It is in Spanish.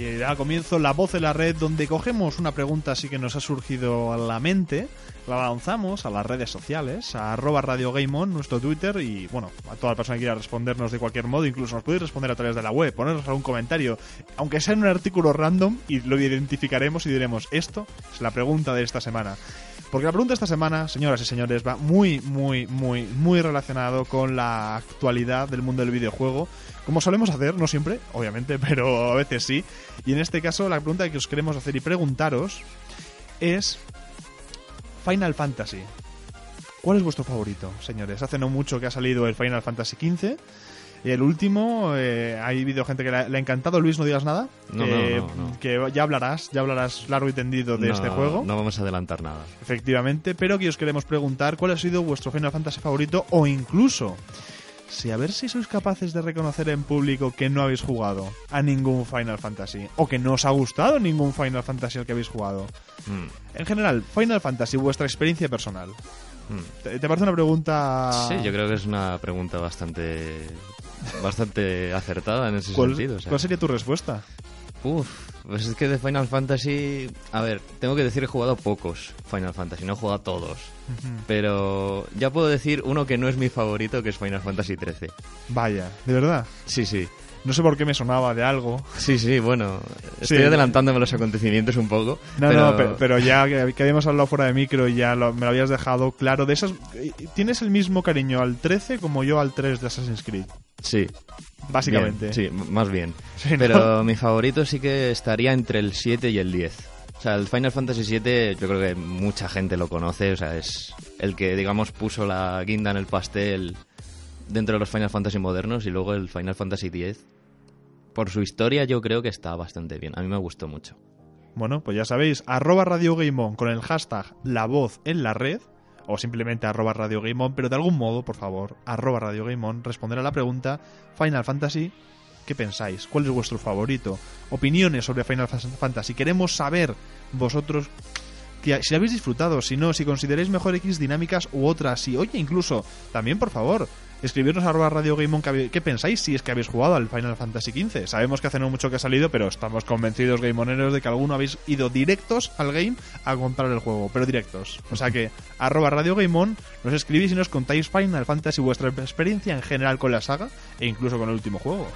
Y da comienzo la voz de la red donde cogemos una pregunta así que nos ha surgido a la mente, la lanzamos a las redes sociales, a arroba Radio Game On, nuestro Twitter y bueno, a toda persona que quiera respondernos de cualquier modo, incluso nos podéis responder a través de la web, ponernos algún comentario, aunque sea en un artículo random y lo identificaremos y diremos, esto es la pregunta de esta semana. Porque la pregunta de esta semana, señoras y señores, va muy, muy, muy, muy relacionado con la actualidad del mundo del videojuego. Como solemos hacer, no siempre, obviamente, pero a veces sí. Y en este caso, la pregunta que os queremos hacer y preguntaros es Final Fantasy. ¿Cuál es vuestro favorito, señores? Hace no mucho que ha salido el Final Fantasy XV. Y el último, eh, ha habido gente que le ha, le ha encantado. Luis, no digas nada. No, que, no, que ya hablarás, ya hablarás largo y tendido de este juego. No vamos a adelantar nada. Efectivamente, pero que os queremos preguntar cuál ha sido vuestro Final Fantasy favorito o incluso si a ver si sois capaces de reconocer en público que no habéis jugado a ningún Final Fantasy o que no os ha gustado ningún Final Fantasy al que habéis jugado. Mm, En general, Final Fantasy, vuestra experiencia personal. mm. ¿Te, te parece una pregunta? Sí, yo creo que es una pregunta bastante bastante acertada en ese ¿Cuál, sentido. o sea. cuál sería tu respuesta? Uf, pues es que de Final Fantasy... A ver, tengo que decir he jugado pocos Final Fantasy, no he jugado a todos. Pero ya puedo decir uno que no es mi favorito, que es Final Fantasy XIII. Vaya, de verdad. Sí, sí. No sé por qué me sonaba de algo. Sí, sí, bueno, estoy Sí. adelantándome los acontecimientos un poco. No, pero... no, pero, pero ya que, que habíamos hablado fuera de micro y ya lo- me lo habías dejado claro. De esas, ¿Tienes el mismo cariño al 13 como yo al 3 de Assassin's Creed? Sí, Básicamente. bien, sí, más bien. Sí, ¿no? Pero mi favorito sí que estaría entre el 7 y el 10. O sea, el Final Fantasy 7 yo creo que mucha gente lo conoce, o sea, es el que, digamos, puso la guinda en el pastel dentro de los Final Fantasy modernos y luego el Final Fantasy 10. Por su historia yo creo que está bastante bien, a mí me gustó mucho. Bueno, pues ya sabéis, arroba Radio Game On con el hashtag La Voz en la Red, o simplemente arroba Radio Game On, pero de algún modo, por favor, arroba Radio Game On, responder a la pregunta Final Fantasy, ¿qué pensáis? ¿Cuál es vuestro favorito? Opiniones sobre Final Fa- Fantasy. Queremos saber vosotros que si habéis disfrutado, si no, si consideráis mejor X dinámicas u otras, si, oye, incluso, también, por favor, escribirnos a arroba Radio Game On que qué pensáis si es que habéis jugado al Final Fantasy XV. Sabemos que hace no mucho que ha salido, pero estamos convencidos, Gameoneros, de que alguno habéis ido directos al game a comprar el juego, pero directos. O sea que, arroba Radio Game On, nos escribís y nos contáis Final Fantasy, vuestra experiencia en general con la saga e incluso con el último juego.